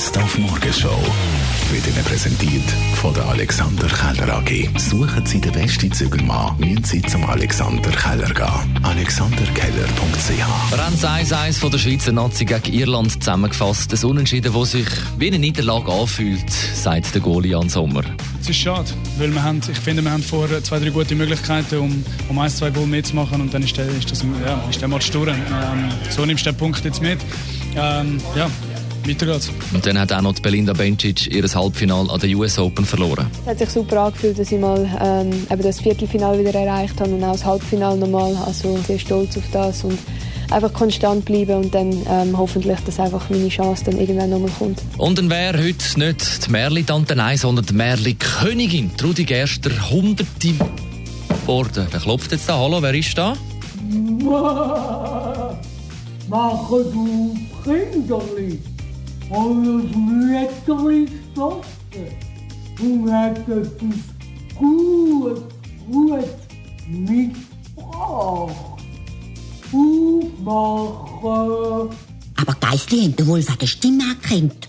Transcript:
Best auf Morgenshow wird Ihnen präsentiert von der Alexander Keller AG. Suchen Sie den besten Zügelmann, müssen Sie zum Alexander Keller gehen. AlexanderKeller.ch das 1-1 von der Schweizer Nazi gegen Irland zusammengefasst. Ein Unentschieden, das sich wie eine Niederlage anfühlt, sagt der Goalie Jan Sommer. Es ist schade, weil wir haben, ich finde, wir haben vor zwei, drei gute Möglichkeiten, um, um ein, zwei Goal mitzumachen und dann ist der, ist das, ja, ist der Match durch. Ähm, so nimmst du den Punkt jetzt mit. Ähm, ja, weiter geht's. Und dann hat auch noch Belinda Bencic ihr Halbfinale an der US Open verloren. Es hat sich super angefühlt, dass ich mal ähm, eben das Viertelfinale wieder erreicht habe und auch das Halbfinale nochmal. Also sehr stolz auf das und einfach konstant bleiben und dann ähm, hoffentlich, dass einfach meine Chance dann irgendwann nochmal kommt. Und dann wäre heute nicht die Merli Tante Nein, sondern die Merli Königin, Trudi Gerster, hunderte geworden. Wer klopft jetzt da? Hallo, wer ist da? Mache du Kinderli, und hat etwas gut, gut mitgebracht. Aufmachen. Aber Wolf an der Stimme erkannt.